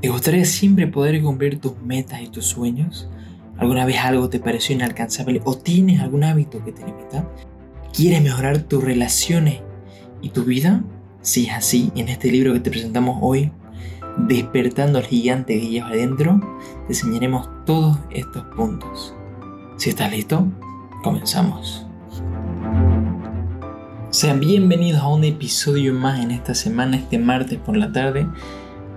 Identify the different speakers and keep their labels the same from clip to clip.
Speaker 1: ¿Te gustaría siempre poder cumplir tus metas y tus sueños? ¿Alguna vez algo te pareció inalcanzable o tienes algún hábito que te limita? ¿Quieres mejorar tus relaciones y tu vida? Si es así, en este libro que te presentamos hoy, Despertando al gigante que llevas adentro, te enseñaremos todos estos puntos. Si estás listo, comenzamos. Sean bienvenidos a un episodio más en esta semana, este martes por la tarde.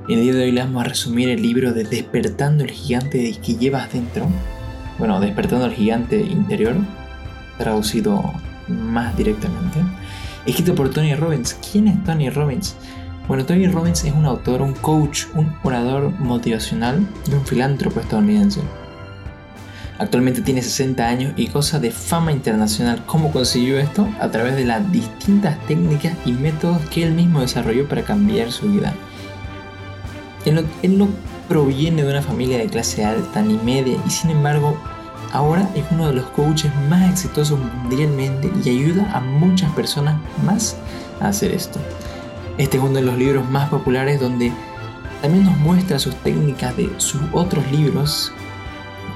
Speaker 1: El día de hoy les vamos a resumir el libro de Despertando el gigante que llevas dentro. Bueno, Despertando el gigante interior, traducido más directamente. Escrito por Tony Robbins. ¿Quién es Tony Robbins? Bueno, Tony Robbins es un autor, un coach, un orador motivacional y un filántropo estadounidense. Actualmente tiene 60 años y goza de fama internacional. ¿Cómo consiguió esto? A través de las distintas técnicas y métodos que él mismo desarrolló para cambiar su vida. Él no, proviene de una familia de clase alta ni media y sin embargo ahora es uno de los coaches más exitosos mundialmente y ayuda a muchas personas más a hacer esto. Este es uno de los libros más populares donde también nos muestra sus técnicas de sus otros libros.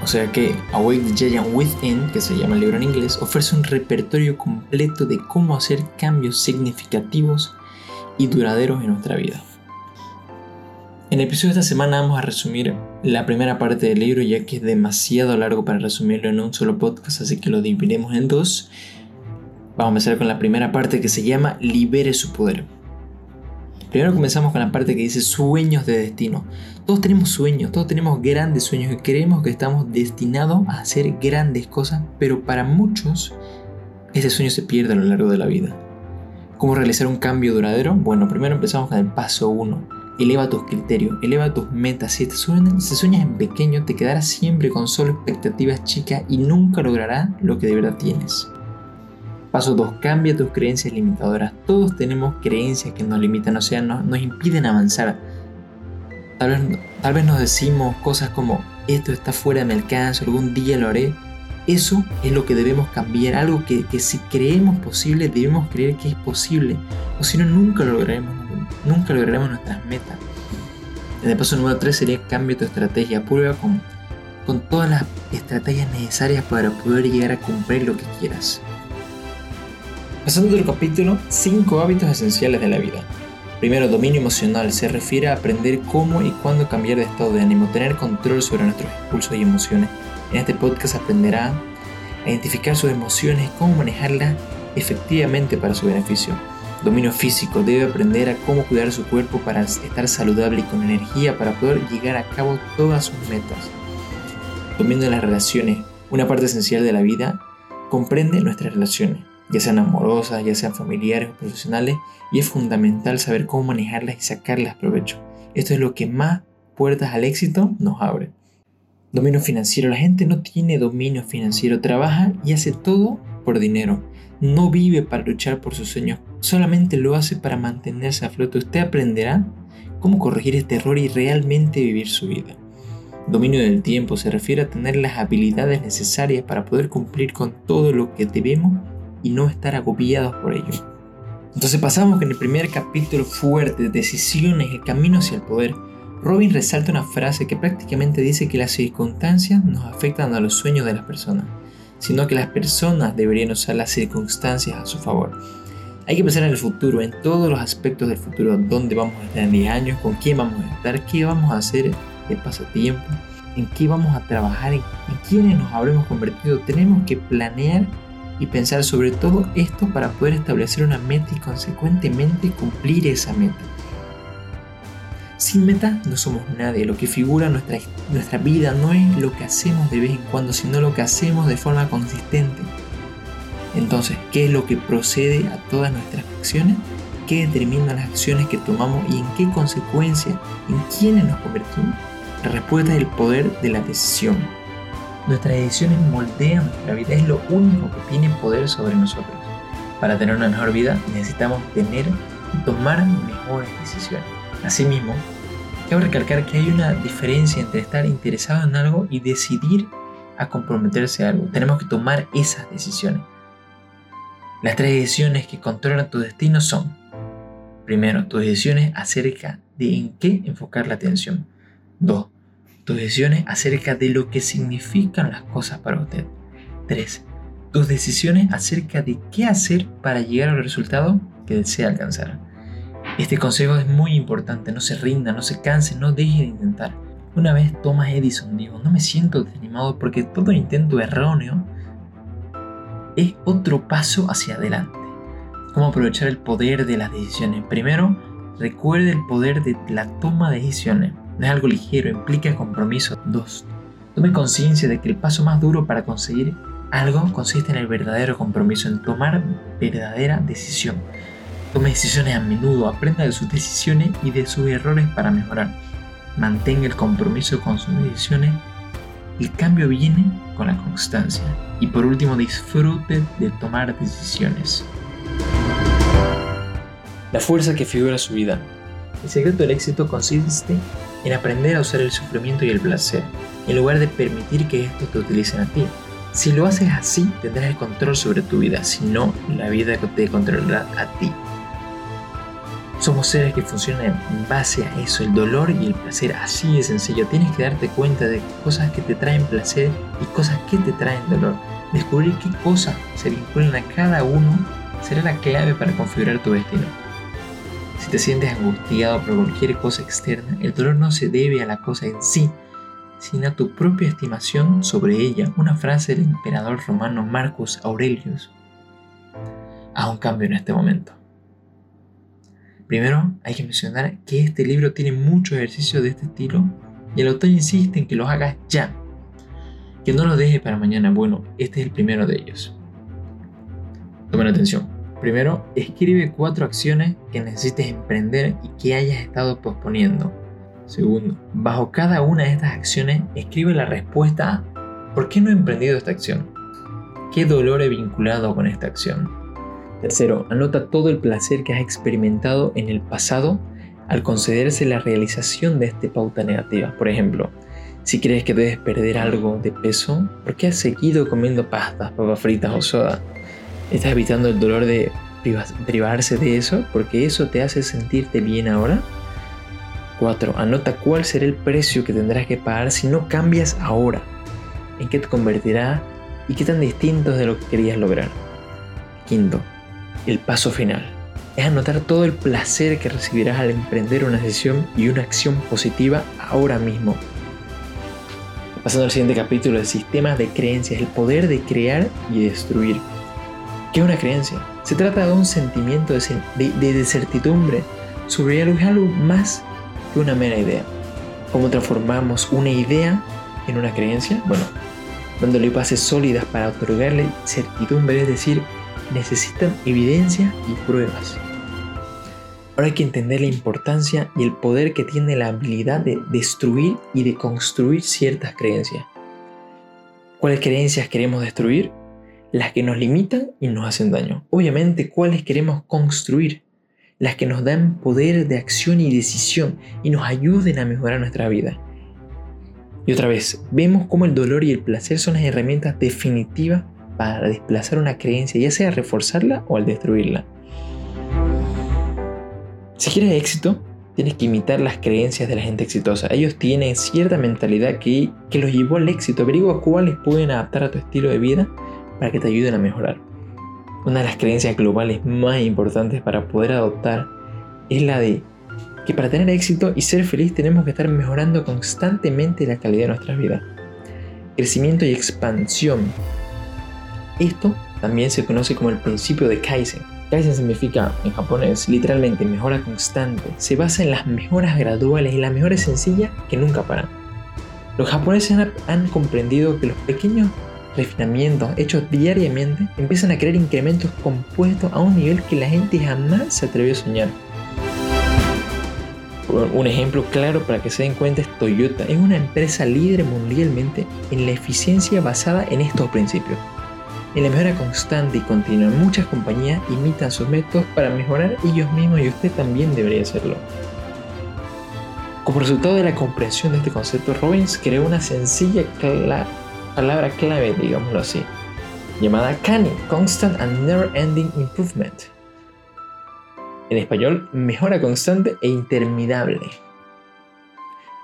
Speaker 1: O sea que Awake the Giant Within, que se llama el libro en inglés, ofrece un repertorio completo de cómo hacer cambios significativos y duraderos en nuestra vida. En el episodio de esta semana vamos a resumir la primera parte del libro ya que es demasiado largo para resumirlo en un solo podcast, así que lo dividiremos en dos. Vamos a empezar con la primera parte que se llama Libere su poder. Primero comenzamos con la parte que dice sueños de destino. Todos tenemos sueños, todos tenemos grandes sueños y creemos que estamos destinados a hacer grandes cosas, pero para muchos ese sueño se pierde a lo largo de la vida. ¿Cómo realizar un cambio duradero? Bueno, primero empezamos con el paso 1 Eleva tus criterios, eleva tus metas. Si te sueñas, si en pequeño, te quedarás siempre con solo expectativas chicas y nunca lograrás lo que de verdad tienes. Paso 2. Cambia tus creencias limitadoras. Todos tenemos creencias que nos limitan, o sea, nos, nos impiden avanzar. Tal vez, tal vez nos decimos cosas como, esto está fuera de mi alcance, algún día lo haré. Eso es lo que debemos cambiar, algo que, que si creemos posible, debemos creer que es posible, o si no, nunca lo lograremos nunca lograremos nuestras metas. El paso número 3 sería cambio tu estrategia. Prueba con, con todas las estrategias necesarias para poder llegar a cumplir lo que quieras. Pasando del capítulo, 5 hábitos esenciales de la vida. Primero, dominio emocional. Se refiere a aprender cómo y cuándo cambiar de estado de ánimo, tener control sobre nuestros impulsos y emociones. En este podcast aprenderá a identificar sus emociones y cómo manejarlas efectivamente para su beneficio. Dominio físico. Debe aprender a cómo cuidar su cuerpo para estar saludable y con energía para poder llegar a cabo todas sus metas. Dominio de las relaciones. Una parte esencial de la vida comprende nuestras relaciones, ya sean amorosas, ya sean familiares o profesionales, y es fundamental saber cómo manejarlas y sacarlas provecho. Esto es lo que más puertas al éxito nos abre. Dominio financiero. La gente no tiene dominio financiero, trabaja y hace todo por dinero no vive para luchar por sus sueños, solamente lo hace para mantenerse a flote. Usted aprenderá cómo corregir este error y realmente vivir su vida. Dominio del tiempo se refiere a tener las habilidades necesarias para poder cumplir con todo lo que debemos y no estar agobiados por ello. Entonces pasamos con el primer capítulo fuerte, decisiones, el camino hacia el poder. Robin resalta una frase que prácticamente dice que las circunstancias nos afectan a los sueños de las personas sino que las personas deberían usar las circunstancias a su favor. Hay que pensar en el futuro, en todos los aspectos del futuro, dónde vamos a estar en 10 años, con quién vamos a estar, qué vamos a hacer de pasatiempo, en qué vamos a trabajar, en, quiénes nos habremos convertido. Tenemos que planear y pensar sobre todo esto para poder establecer una meta y consecuentemente cumplir esa meta. Sin meta no somos nadie. Lo que figura nuestra, nuestra vida no es lo que hacemos de vez en cuando, sino lo que hacemos de forma consistente. Entonces, ¿qué es lo que procede a todas nuestras acciones? ¿Qué determina las acciones que tomamos y en qué consecuencia, en quiénes nos convertimos? La respuesta es el poder de la decisión. Nuestras decisiones moldean nuestra vida, es lo único que tiene poder sobre nosotros. Para tener una mejor vida necesitamos tener y tomar mejores decisiones. Asimismo, quiero recalcar que hay una diferencia entre estar interesado en algo y decidir a comprometerse a algo. Tenemos que tomar esas decisiones. Las tres decisiones que controlan tu destino son, primero, tus decisiones acerca de en qué enfocar la atención. 2. Tus decisiones acerca de lo que significan las cosas para usted. 3. Tus decisiones acerca de qué hacer para llegar al resultado que desea alcanzar. Este consejo es muy importante, no se rinda, no se canse, no deje de intentar. Una vez Thomas Edison dijo, no me siento desanimado porque todo intento erróneo es otro paso hacia adelante. ¿Cómo aprovechar el poder de las decisiones? Primero, recuerde el poder de la toma de decisiones. No es algo ligero, implica compromiso. 2. Tome conciencia de que el paso más duro para conseguir algo consiste en el verdadero compromiso, en tomar verdadera decisión. Tome decisiones a menudo, aprenda de sus decisiones y de sus errores para mejorar. Mantenga el compromiso con sus decisiones. El cambio viene con la constancia. Y por último, disfrute de tomar decisiones. La fuerza que figura su vida. El secreto del éxito consiste en aprender a usar el sufrimiento y el placer, en lugar de permitir que estos te utilicen a ti. Si lo haces así, tendrás el control sobre tu vida, si no, la vida te controlará a ti. Somos seres que funcionan en base a eso, el dolor y el placer, así de sencillo. Tienes que darte cuenta de cosas que te traen placer y cosas que te traen dolor. Descubrir qué cosas se vinculan a cada uno será la clave para configurar tu destino. Si te sientes angustiado por cualquier cosa externa, el dolor no se debe a la cosa en sí, sino a tu propia estimación sobre ella. Una frase del emperador romano Marcus Aurelius. Haz un cambio en este momento. Primero, hay que mencionar que este libro tiene muchos ejercicios de este estilo y el autor insiste en que los hagas ya. Que no los dejes para mañana. Bueno, este es el primero de ellos. Tomen atención. Primero, escribe cuatro acciones que necesites emprender y que hayas estado posponiendo. Segundo, bajo cada una de estas acciones, escribe la respuesta a ¿por qué no he emprendido esta acción? ¿Qué dolor he vinculado con esta acción? Tercero, anota todo el placer que has experimentado en el pasado al concederse la realización de esta pauta negativa. Por ejemplo, si crees que debes perder algo de peso, ¿por qué has seguido comiendo pastas, papas fritas o soda? ¿Estás evitando el dolor de privarse de eso porque eso te hace sentirte bien ahora? 4. Anota cuál será el precio que tendrás que pagar si no cambias ahora. ¿En qué te convertirá y qué tan distinto es de lo que querías lograr? Quinto, el paso final. Es anotar todo el placer que recibirás al emprender una decisión y una acción positiva ahora mismo. Pasando al siguiente capítulo, el sistema de creencias, el poder de crear y destruir. ¿Qué es una creencia? Se trata de un sentimiento de, de, certidumbre sobre algo, algo más que una mera idea. ¿Cómo transformamos una idea en una creencia? Bueno, dándole bases sólidas para otorgarle certidumbre, es decir, necesitan evidencia y pruebas. Ahora hay que entender la importancia y el poder que tiene la habilidad de destruir y de construir ciertas creencias. ¿Cuáles creencias queremos destruir? Las que nos limitan y nos hacen daño. Obviamente, ¿cuáles queremos construir? Las que nos dan poder de acción y decisión y nos ayuden a mejorar nuestra vida. Y otra vez, vemos cómo el dolor y el placer son las herramientas definitivas para desplazar una creencia, ya sea reforzarla o al destruirla. Si quieres éxito, tienes que imitar las creencias de la gente exitosa. Ellos tienen cierta mentalidad que, que los llevó al éxito. Averigua cuáles pueden adaptar a tu estilo de vida para que te ayuden a mejorar. Una de las creencias globales más importantes para poder adoptar es la de que para tener éxito y ser feliz tenemos que estar mejorando constantemente la calidad de nuestras vidas. Crecimiento y expansión esto también se conoce como el principio de Kaizen. Kaizen significa en japonés literalmente mejora constante. Se basa en las mejoras graduales y las mejoras sencillas que nunca paran. Los japoneses han, comprendido que los pequeños refinamientos hechos diariamente empiezan a crear incrementos compuestos a un nivel que la gente jamás se atrevió a soñar. Un ejemplo claro para que se den cuenta es Toyota. Es una empresa líder mundialmente en la eficiencia basada en estos principios. En la mejora constante y continua, muchas compañías imitan sus métodos para mejorar ellos mismos y usted también debería hacerlo. Como resultado de la comprensión de este concepto, Robbins creó una sencilla palabra clave, digámoslo así, llamada CANI, Constant and Never Ending Improvement. En español, mejora constante e interminable.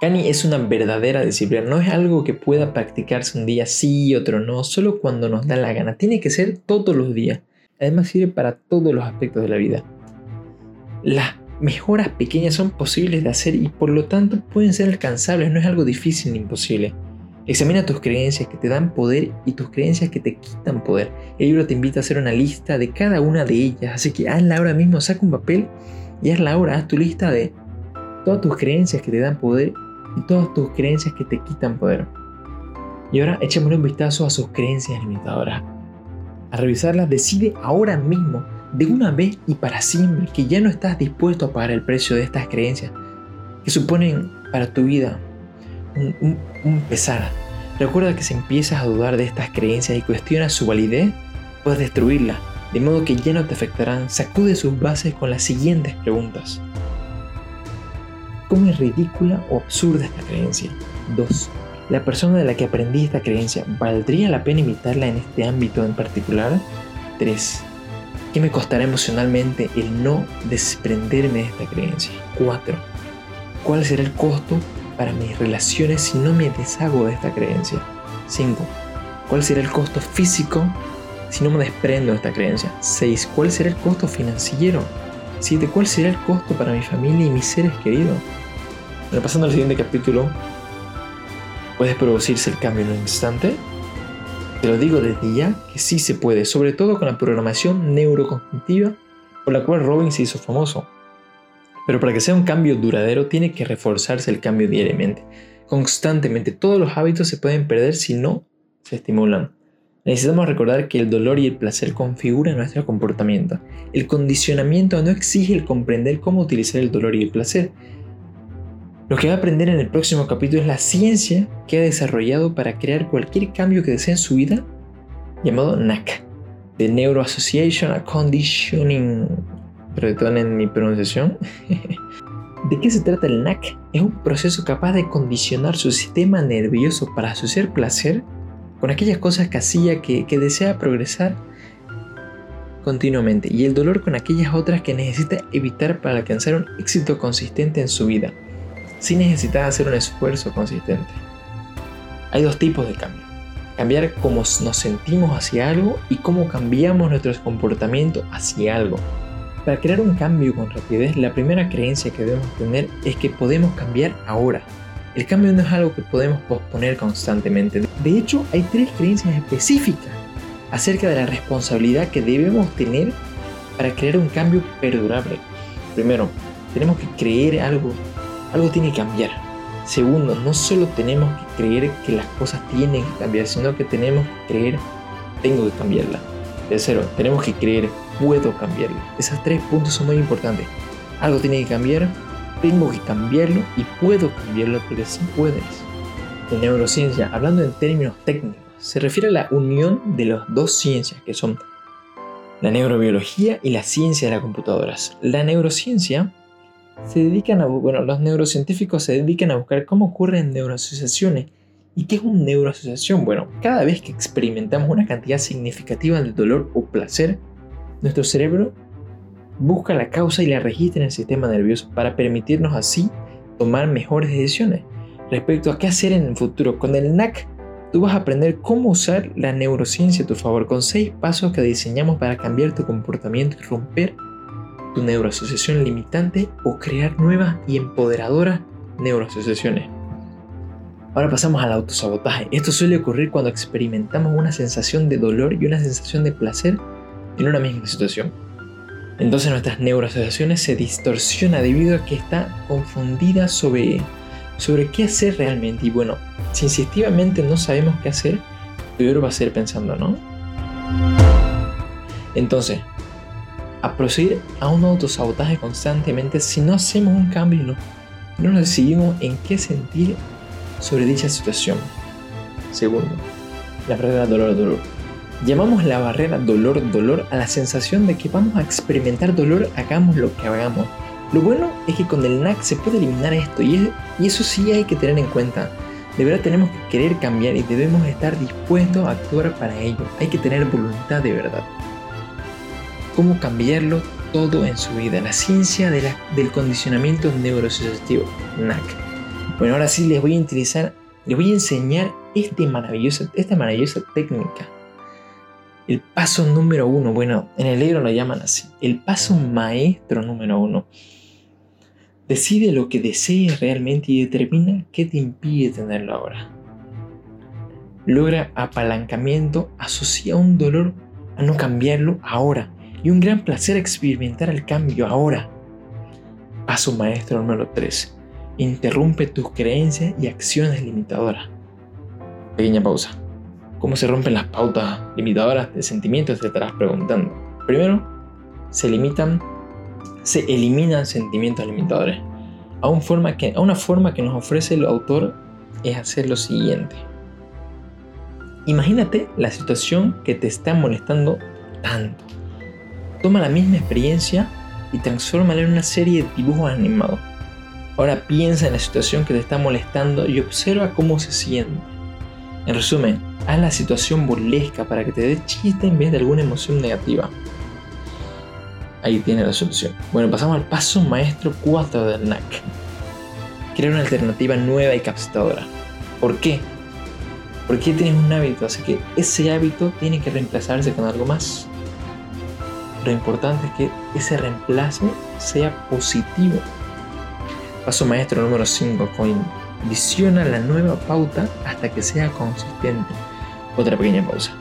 Speaker 1: Kani es una verdadera disciplina, no es algo que pueda practicarse un día sí y otro no, solo cuando nos da la gana, tiene que ser todos los días. Además sirve para todos los aspectos de la vida. Las mejoras pequeñas son posibles de hacer y por lo tanto pueden ser alcanzables, no es algo difícil ni imposible. Examina tus creencias que te dan poder y tus creencias que te quitan poder. El libro te invita a hacer una lista de cada una de ellas, así que hazla ahora mismo, saca un papel y hazla ahora, haz tu lista de todas tus creencias que te dan poder y todas tus creencias que te quitan poder. Y ahora échamele un vistazo a sus creencias limitadoras. A revisarlas, decide ahora mismo, de una vez y para siempre, que ya no estás dispuesto a pagar el precio de estas creencias, que suponen para tu vida un, pesar. Recuerda que si empiezas a dudar de estas creencias y cuestionas su validez, puedes destruirla, de modo que ya no te afectarán. Sacude sus bases con las siguientes preguntas. ¿Cómo es ridícula o absurda esta creencia? 2. ¿La persona de la que aprendí esta creencia valdría la pena imitarla en este ámbito en particular? 3. ¿Qué me costará emocionalmente el no desprenderme de esta creencia? 4. ¿Cuál será el costo para mis relaciones si no me deshago de esta creencia? 5. ¿Cuál será el costo físico si no me desprendo de esta creencia? 6. ¿Cuál será el costo financiero? 7. ¿Cuál será el costo para mi familia y mis seres queridos? Repasando el siguiente capítulo, ¿puedes producirse el cambio en un instante? Te lo digo desde ya que sí se puede, sobre todo con la programación neurocognitiva por la cual Robin se hizo famoso. Pero para que sea un cambio duradero tiene que reforzarse el cambio diariamente, constantemente. Todos los hábitos se pueden perder si no se estimulan. Necesitamos recordar que el dolor y el placer configuran nuestro comportamiento. El condicionamiento no exige el comprender cómo utilizar el dolor y el placer. Lo que va a aprender en el próximo capítulo es la ciencia que ha desarrollado para crear cualquier cambio que desee en su vida, llamado NAC, The Neuro Association Conditioning en mi pronunciación. ¿De qué se trata el NAC? Es un proceso capaz de condicionar su sistema nervioso para asociar placer con aquellas cosas que, que desea progresar continuamente y el dolor con aquellas otras que necesita evitar para alcanzar un éxito consistente en su vida, sin necesitar hacer un esfuerzo consistente. Hay dos tipos de cambio. Cambiar cómo nos sentimos hacia algo y cómo cambiamos nuestros comportamientos hacia algo. Para crear un cambio con rapidez, la primera creencia que debemos tener es que podemos cambiar ahora. El cambio no es algo que podemos posponer constantemente. De hecho, hay tres creencias específicas acerca de la responsabilidad que debemos tener para crear un cambio perdurable. Primero, tenemos que creer algo, algo tiene que cambiar. Segundo, no solo tenemos que creer que las cosas tienen que cambiar, sino que tenemos que creer tengo que cambiarla. Tercero, tenemos que creer puedo cambiarlo. Esos tres puntos son muy importantes. Algo tiene que cambiar, tengo que cambiarlo y puedo cambiarlo porque sí puedes. En neurociencia, hablando en términos técnicos, se refiere a la unión de las dos ciencias que son la neurobiología y la ciencia de las computadoras. La neurociencia se dedican a, bueno, los neurocientíficos se dedican a buscar cómo ocurren neuroasociaciones. ¿Y qué es una neuroasociación? Bueno, cada vez que experimentamos una cantidad significativa de dolor o placer, nuestro cerebro busca la causa y la registra en el sistema nervioso para permitirnos así tomar mejores decisiones respecto a qué hacer en el futuro. Con el NAC tú vas a aprender cómo usar la neurociencia a tu favor con seis pasos que diseñamos para cambiar tu comportamiento y romper tu neuroasociación limitante o crear nuevas y empoderadoras neuroasociaciones. Ahora pasamos al autosabotaje. Esto suele ocurrir cuando experimentamos una sensación de dolor y una sensación de placer en una misma situación. Entonces nuestras neuroasociaciones se distorsiona debido a que está confundida sobre, sobre qué hacer realmente. Y bueno, si insistivamente no sabemos qué hacer, peor va a ser pensando, ¿no? Entonces, a proceder a un autosabotaje constantemente si no hacemos un cambio y no, no nos decidimos en qué sentir sobre dicha situación. Segundo, la barrera dolor-dolor. Llamamos la barrera dolor-dolor a la sensación de que vamos a experimentar dolor hagamos lo que hagamos. Lo bueno es que con el NAC se puede eliminar esto y, eso sí hay que tener en cuenta. De verdad tenemos que querer cambiar y debemos estar dispuestos a actuar para ello. Hay que tener voluntad de verdad. ¿Cómo cambiarlo todo en su vida? La ciencia del condicionamiento neuroasociativo, NAC. Bueno, ahora sí les voy a utilizar, les voy a enseñar este maravilloso, esta maravillosa técnica. El paso número uno, bueno, en el libro lo llaman así, el paso maestro número uno. Decide lo que desees realmente y determina qué te impide tenerlo ahora. Logra apalancamiento, asocia un dolor a no cambiarlo ahora y un gran placer a experimentar el cambio ahora. Paso maestro número 3. Interrumpe tus creencias y acciones limitadoras. Pequeña pausa. ¿Cómo se rompen las pautas limitadoras de sentimientos? Te estarás preguntando. Primero, se limitan, se eliminan sentimientos limitadores. A, forma que, a una forma que nos ofrece el autor es hacer lo siguiente. Imagínate la situación que te está molestando tanto. Toma la misma experiencia y transfórmala en una serie de dibujos animados. Ahora piensa en la situación que te está molestando y observa cómo se siente. En resumen, haz la situación burlesca para que te dé chiste en vez de alguna emoción negativa. Ahí tiene la solución. Bueno, pasamos al paso maestro 4 del NAC. Crear una alternativa nueva y capacitadora. ¿Por qué? Porque tienes un hábito, así que ese hábito tiene que reemplazarse con algo más. Lo importante es que ese reemplazo sea positivo. Paso maestro número 5. Condiciona la nueva pauta hasta que sea consistente. Otra pequeña pausa.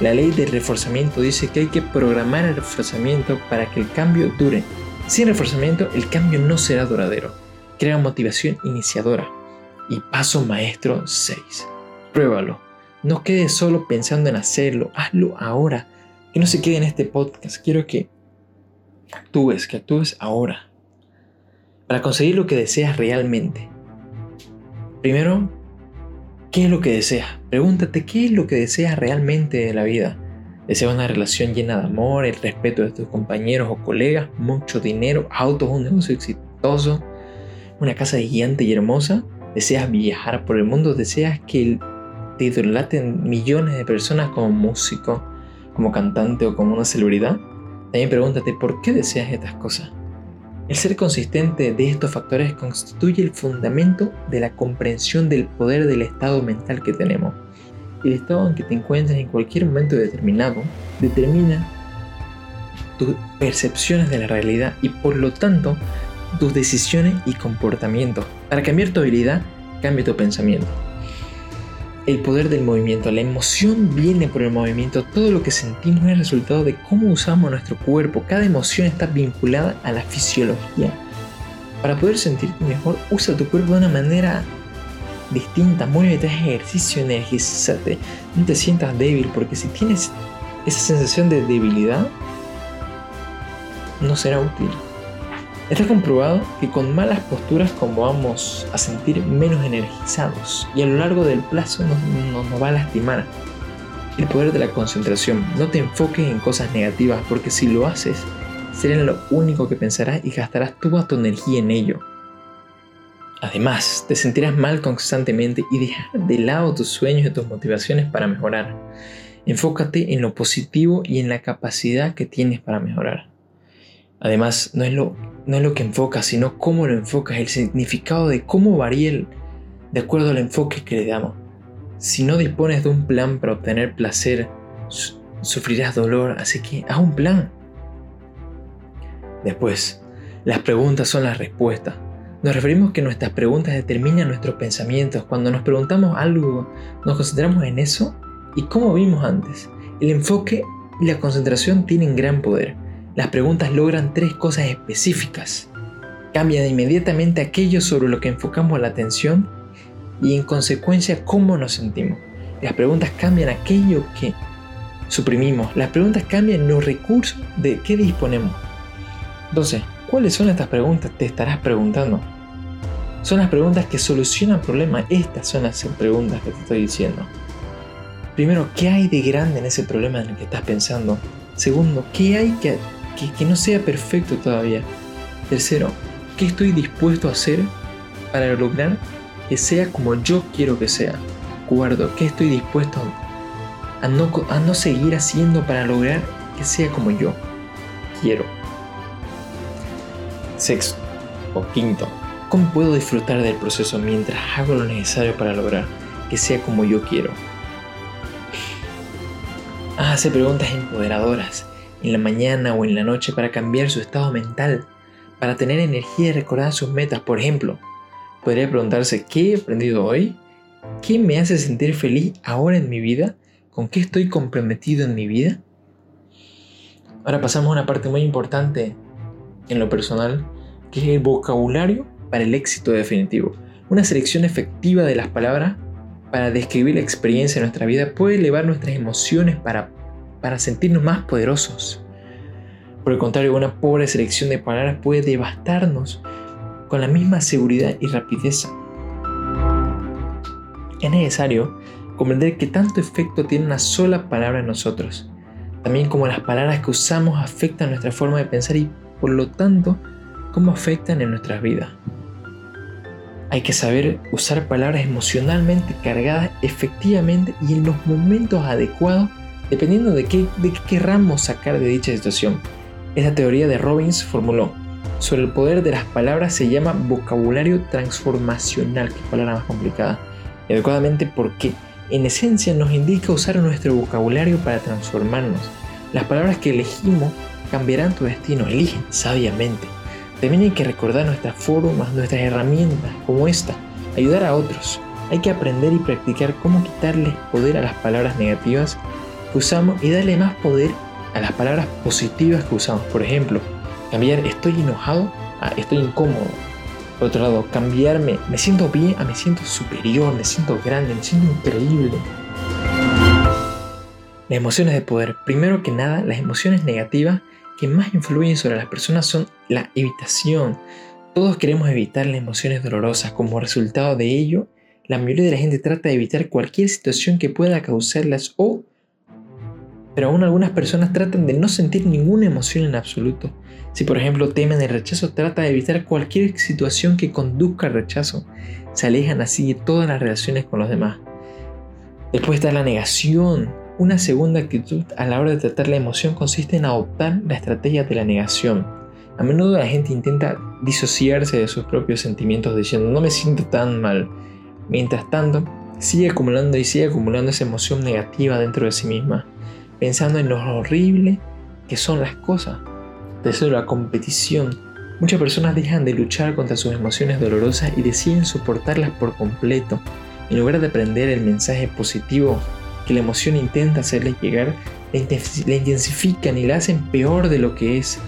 Speaker 1: La ley del reforzamiento dice que hay que programar el reforzamiento para que el cambio dure. Sin reforzamiento, el cambio no será duradero. Crea motivación iniciadora. Y paso maestro 6 Pruébalo. No quedes solo pensando en hacerlo, hazlo ahora. Que no se quede en este podcast. Quiero que actúes, que actúes ahora. Para conseguir lo que deseas realmente. Primero, ¿qué es lo que deseas? Pregúntate qué es lo que deseas realmente de la vida. ¿Deseas una relación llena de amor, el respeto de tus compañeros o colegas, mucho dinero, autos, un negocio exitoso, una casa gigante y hermosa? ¿Deseas viajar por el mundo? ¿Deseas que te idolaten millones de personas como músico, como cantante o como una celebridad, también pregúntate por qué deseas estas cosas. El ser consistente de estos factores constituye el fundamento de la comprensión del poder del estado mental que tenemos. El estado en que te encuentres en cualquier momento determinado determina tus percepciones de la realidad y por lo tanto tus decisiones y comportamientos. Para cambiar tu habilidad, cambia tu pensamiento el poder del movimiento. La emoción viene por el movimiento. Todo lo que sentimos es resultado de cómo usamos nuestro cuerpo. Cada emoción está vinculada a la fisiología. Para poder sentirte mejor, usa tu cuerpo de una manera distinta. Muévete, haz ejercicio, energizate. No te sientas débil porque si tienes esa sensación de debilidad, no será útil. Está comprobado que con malas posturas como vamos a sentir menos energizados y a lo largo del plazo nos, nos va a lastimar. El poder de la concentración. No te enfoques en cosas negativas porque si lo haces, será lo único que pensarás y gastarás toda tu energía en ello. Además, te sentirás mal constantemente y dejar de lado tus sueños y tus motivaciones para mejorar. Enfócate en lo positivo y en la capacidad que tienes para mejorar. Además, no es lo, no es lo que enfocas, sino cómo lo enfocas, el significado de cómo varía de acuerdo al enfoque que le damos. Si no dispones de un plan para obtener placer, sufrirás dolor, así que haz un plan. Después, las preguntas son las respuestas. Nos referimos que nuestras preguntas determinan nuestros pensamientos. Cuando nos preguntamos algo, nos concentramos en eso y como vimos antes, el enfoque y la concentración tienen gran poder. Las preguntas logran tres cosas específicas. Cambian inmediatamente aquello sobre lo que enfocamos la atención y en consecuencia cómo nos sentimos. Las preguntas cambian aquello que suprimimos. Las preguntas cambian los recursos de que disponemos. Entonces, ¿cuáles son estas preguntas? Te estarás preguntando. Son las preguntas que solucionan problemas. Estas son las preguntas que te estoy diciendo. Primero, ¿qué hay de grande en ese problema en el que estás pensando? Segundo, ¿qué hay que que, no sea perfecto todavía. Tercero, ¿qué estoy dispuesto a hacer para lograr que sea como yo quiero que sea? Cuarto, ¿qué estoy dispuesto a no, a no seguir haciendo para lograr que sea como yo quiero? Sexto o quinto, ¿Cómo puedo disfrutar del proceso mientras hago lo necesario para lograr que sea como yo quiero? Hace preguntas empoderadoras en la mañana o en la noche para cambiar su estado mental, para tener energía y recordar sus metas. Por ejemplo, podría preguntarse, ¿qué he aprendido hoy? ¿Qué me hace sentir feliz ahora en mi vida? ¿Con qué estoy comprometido en mi vida? Ahora pasamos a una parte muy importante en lo personal, que es el vocabulario para el éxito definitivo. Una selección efectiva de las palabras para describir la experiencia de nuestra vida puede elevar nuestras emociones para, para sentirnos más poderosos. Por el contrario, una pobre selección de palabras puede devastarnos con la misma seguridad y rapidez. Es necesario comprender que tanto efecto tiene una sola palabra en nosotros, también como las palabras que usamos afectan nuestra forma de pensar y por lo tanto cómo afectan en nuestras vidas. Hay que saber usar palabras emocionalmente cargadas efectivamente y en los momentos adecuados, dependiendo de qué, de qué querramos sacar de dicha situación. Esta teoría de Robbins formuló, sobre el poder de las palabras se llama vocabulario transformacional, que palabra más complicada, adecuadamente porque en esencia nos indica usar nuestro vocabulario para transformarnos. Las palabras que elegimos cambiarán tu destino, eligen sabiamente. También hay que recordar nuestras formas, nuestras herramientas, como esta, ayudar a otros. Hay que aprender y practicar cómo quitarles poder a las palabras negativas que usamos y darle más poder a las palabras positivas que usamos. Por ejemplo, cambiar estoy enojado a estoy incómodo. Por otro lado, cambiarme me siento bien a me siento superior, me siento grande, me siento increíble. Las emociones de poder. Primero que nada, las emociones negativas que más influyen sobre las personas son la evitación. Todos queremos evitar las emociones dolorosas. Como resultado de ello, la mayoría de la gente trata de evitar cualquier situación que pueda causarlas o... Pero aún algunas personas tratan de no sentir ninguna emoción en absoluto. Si por ejemplo temen el rechazo, trata de evitar cualquier situación que conduzca al rechazo. Se alejan así de todas las relaciones con los demás. Después está la negación. Una segunda actitud a la hora de tratar la emoción consiste en adoptar la estrategia de la negación. A menudo la gente intenta disociarse de sus propios sentimientos diciendo no me siento tan mal. Mientras tanto, sigue acumulando y sigue acumulando esa emoción negativa dentro de sí misma, pensando en lo horrible que son las cosas. Desde la competición, muchas personas dejan de luchar contra sus emociones dolorosas y deciden soportarlas por completo, en lugar de aprender el mensaje positivo que la emoción intenta hacerles llegar, la intensifican y la hacen peor de lo que es.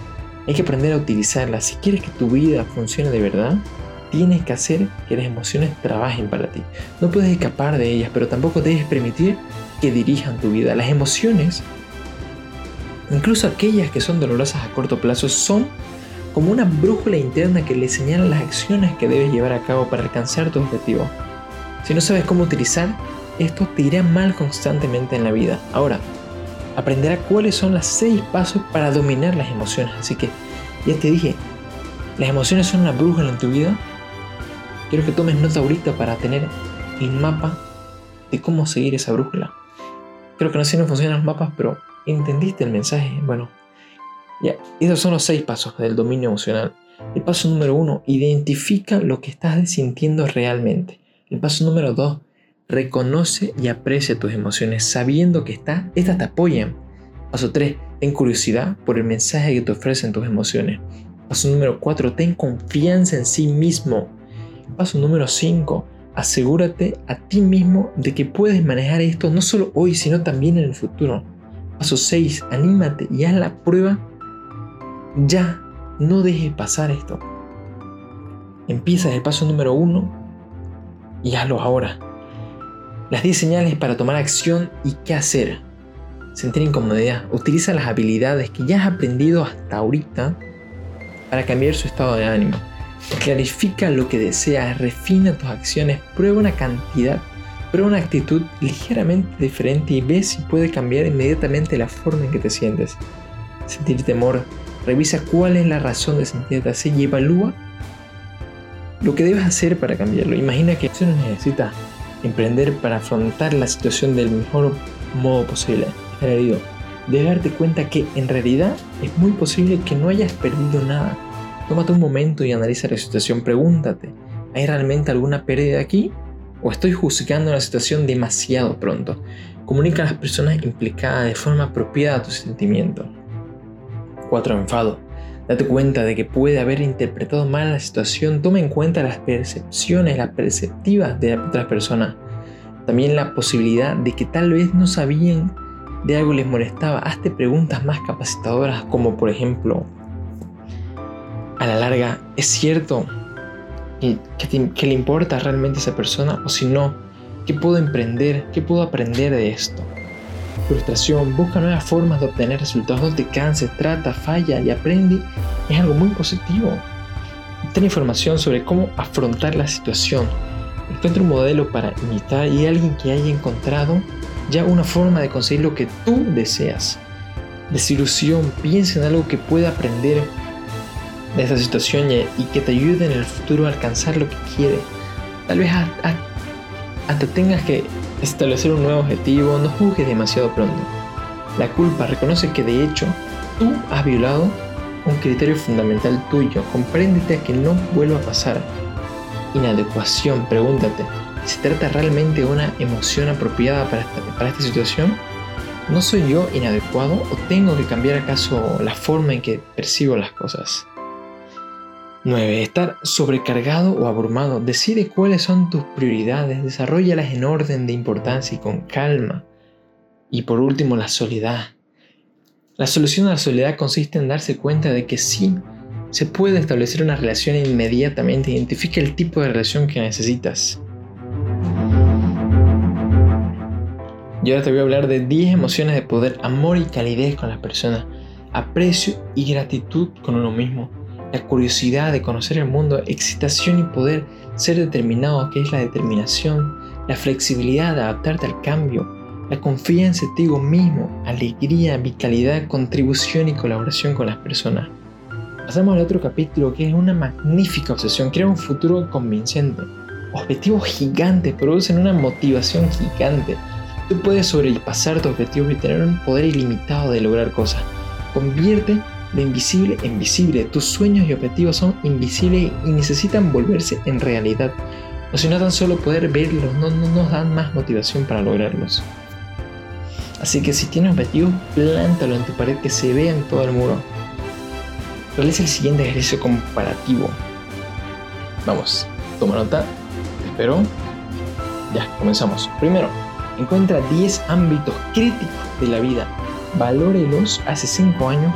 Speaker 1: Hay que aprender a utilizarla. Si quieres que tu vida funcione de verdad, tienes que hacer que las emociones trabajen para ti. No puedes escapar de ellas, pero tampoco debes permitir que dirijan tu vida. Las emociones, incluso aquellas que son dolorosas a corto plazo, son como una brújula interna que le señala las acciones que debes llevar a cabo para alcanzar tu objetivo. Si no sabes cómo utilizar esto te irá mal constantemente en la vida. Ahora, aprenderá cuáles son los seis pasos para dominar las emociones. Así que, ya te dije, las emociones son una brújula en tu vida. Quiero que tomes nota ahorita para tener el mapa de cómo seguir esa brújula. Creo que no sé si no funcionan los mapas, pero entendiste el mensaje. Bueno, ya, esos son los seis pasos del dominio emocional. El paso número uno, identifica lo que estás sintiendo realmente. El paso número dos, Reconoce y aprecia tus emociones sabiendo que está, estas te apoyan. Paso 3. Ten curiosidad por el mensaje que te ofrecen tus emociones. Paso número 4. Ten confianza en sí mismo. Paso número 5. Asegúrate a ti mismo de que puedes manejar esto no solo hoy, sino también en el futuro. Paso 6. Anímate y haz la prueba. Ya, no dejes pasar esto. Empieza el paso número 1 y hazlo ahora. Las 10 señales para tomar acción y qué hacer. Sentir incomodidad. Utiliza las habilidades que ya has aprendido hasta ahorita para cambiar su estado de ánimo. Clarifica lo que deseas, refina tus acciones, prueba una cantidad, prueba una actitud ligeramente diferente y ve si puede cambiar inmediatamente la forma en que te sientes. Sentir temor. Revisa cuál es la razón de sentirte así y evalúa lo que debes hacer para cambiarlo. Imagina que eso necesitas emprender para afrontar la situación del mejor modo posible. Herido. Debes darte cuenta que en realidad es muy posible que no hayas perdido nada. Tómate un momento y analiza la situación. Pregúntate, ¿hay realmente alguna pérdida aquí? ¿O estoy juzgando la situación demasiado pronto? Comunica a las personas implicadas de forma apropiada a tus sentimientos. 4. Enfado. Date cuenta de que puede haber interpretado mal la situación. Toma en cuenta las percepciones, las perceptivas de otras personas. También la posibilidad de que tal vez no sabían de algo les molestaba. Hazte preguntas más capacitadoras como por ejemplo, a la larga, ¿es cierto que, le importa realmente a esa persona? O si no, ¿qué puedo emprender? ¿Qué puedo aprender de esto? frustración, busca nuevas formas de obtener resultados, no te canses, trata, falla y aprende, es algo muy positivo. Ten información sobre cómo afrontar la situación. Encuentra un modelo para imitar y alguien que haya encontrado ya una forma de conseguir lo que tú deseas. Desilusión, piensa en algo que pueda aprender de esta situación y que te ayude en el futuro a alcanzar lo que quieres. Tal vez hasta tengas que establecer un nuevo objetivo, no juzgues demasiado pronto. La culpa reconoce que de hecho tú has violado un criterio fundamental tuyo. Compréndete a que no vuelva a pasar. Inadecuación, pregúntate, ¿se trata realmente de una emoción apropiada para esta, para esta situación? ¿No soy yo inadecuado o tengo que cambiar acaso la forma en que percibo las cosas? 9. Estar sobrecargado o abrumado. Decide cuáles son tus prioridades, desarrollalas en orden de importancia y con calma. Y por último, la soledad. La solución a la soledad consiste en darse cuenta de que sí, se puede establecer una relación inmediatamente. Identifica el tipo de relación que necesitas. Y ahora te voy a hablar de 10 emociones de poder, amor y calidez con las personas, aprecio y gratitud con uno mismo la curiosidad de conocer el mundo, excitación y poder, ser determinado, que es la determinación, la flexibilidad de adaptarte al cambio, la confianza en ti mismo, alegría, vitalidad, contribución y colaboración con las personas. Pasamos al otro capítulo que es una magnífica obsesión, crea un futuro convincente. Objetivos gigantes producen una motivación gigante. Tú puedes sobrepasar tus objetivos y tener un poder ilimitado de lograr cosas. Convierte lo invisible en visible. Tus sueños y objetivos son invisibles y necesitan volverse en realidad. O si no tan solo poder verlos, no, nos dan más motivación para lograrlos. Así que si tienes objetivos, plántalo en tu pared que se vea en todo el muro. Realiza el siguiente ejercicio comparativo. Vamos, toma nota, te espero. Ya, comenzamos. Primero, encuentra 10 ámbitos críticos de la vida. Valórelos hace 5 años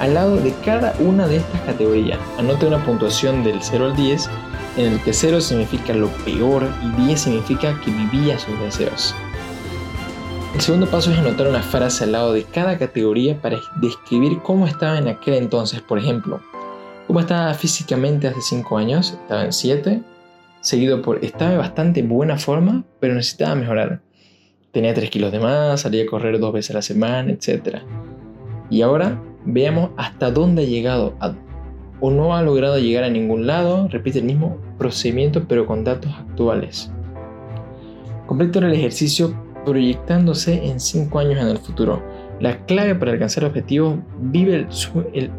Speaker 1: al lado de cada una de estas categorías. Anote una puntuación del 0 al 10 en el que 0 significa lo peor y 10 significa que vivía sus deseos. El segundo paso es anotar una frase al lado de cada categoría para describir cómo estaba en aquel entonces. Por ejemplo, cómo estaba físicamente hace 5 años, estaba en 7, seguido por estaba en bastante buena forma, pero necesitaba mejorar. Tenía 3 kilos de más, salía a correr dos veces a la semana, etc. Y ahora veamos hasta dónde ha llegado o no ha logrado llegar a ningún lado, repite el mismo procedimiento pero con datos actuales. Completa el ejercicio proyectándose en 5 años en el futuro. La clave para alcanzar objetivos, vive el, el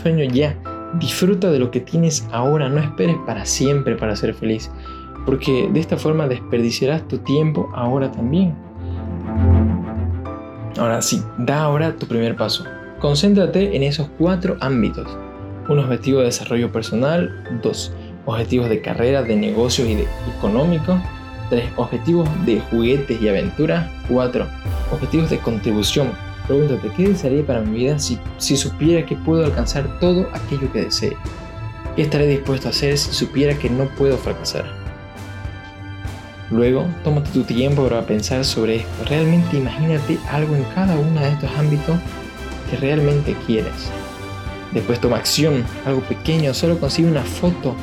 Speaker 1: sueño ya, disfruta de lo que tienes ahora, no esperes para siempre para ser feliz, porque de esta forma desperdiciarás tu tiempo ahora también. Ahora sí, da ahora tu primer paso. Concéntrate en esos cuatro ámbitos. Un objetivo de desarrollo personal, dos objetivos de carrera, de negocios y de económicos, tres objetivos de juguetes y aventuras, cuatro objetivos de contribución. Pregúntate, ¿qué desearía para mi vida si, si supiera que puedo alcanzar todo aquello que desee? ¿Qué estaré dispuesto a hacer si supiera que no puedo fracasar? Luego, tómate tu tiempo para pensar sobre esto. Realmente imagínate algo en cada uno de estos ámbitos que realmente quieres. Después toma acción, algo pequeño, solo consigue una foto,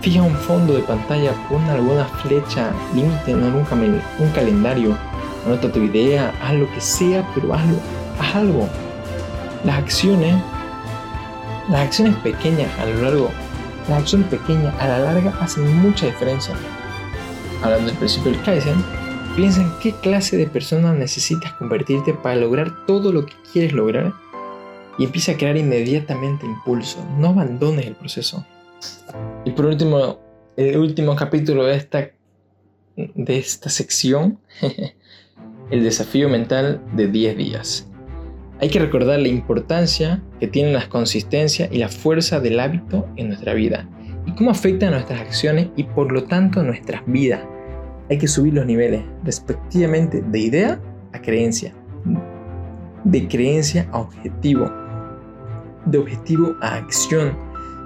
Speaker 1: fija un fondo de pantalla, pon alguna flecha, límite en un, un calendario, anota tu idea, haz lo que sea, pero hazlo, haz algo. Las acciones, las acciones pequeñas a lo largo, las acciones pequeñas a la larga hacen mucha diferencia. Hablando del principio del Kaizen, piensa en qué clase de persona necesitas convertirte para lograr todo lo que quieres lograr y empieza a crear inmediatamente impulso. No abandones el proceso. Y por último, el último capítulo de esta, de esta sección, el desafío mental de 10 días. Hay que recordar la importancia que tienen la consistencia y la fuerza del hábito en nuestra vida y cómo afecta a nuestras acciones y por lo tanto nuestras vidas. Hay que subir los niveles respectivamente de idea a creencia, de creencia a objetivo, de objetivo a acción,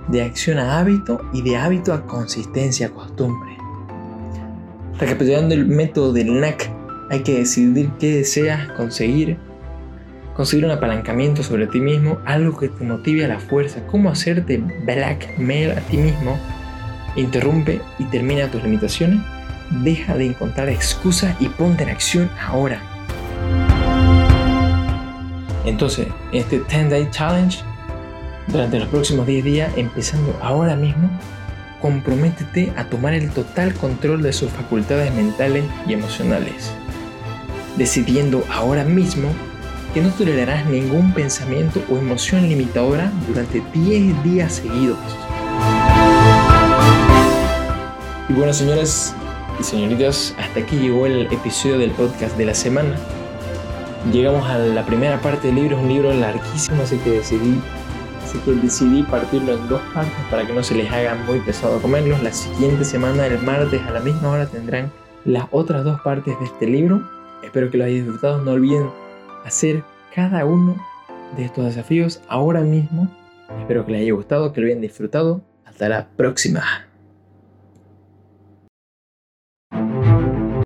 Speaker 1: de acción a hábito y de hábito a consistencia, costumbre. Recapitulando el método del NAC, hay que decidir qué deseas conseguir, conseguir un apalancamiento sobre ti mismo, algo que te motive a la fuerza, cómo hacerte blackmail a ti mismo, interrumpe y termina tus limitaciones, deja de encontrar excusas y ponte en acción ahora. Entonces, este 10 Day Challenge durante los próximos 10 días, empezando ahora mismo, comprométete a tomar el total control de sus facultades mentales y emocionales, decidiendo ahora mismo que no tolerarás ningún pensamiento o emoción limitadora durante 10 días seguidos. Y bueno, señoras y señoritas, hasta aquí llegó el episodio del podcast de la semana. Llegamos a la primera parte del libro, es un libro larguísimo, así que decidí así que decidí partirlo en dos partes para que no se les haga muy pesado comerlos. La siguiente semana, el martes a la misma hora, tendrán las otras dos partes de este libro. Espero que lo hayan disfrutado. No olviden hacer cada uno de estos desafíos ahora mismo. Espero que les haya gustado, que lo hayan disfrutado. Hasta la próxima.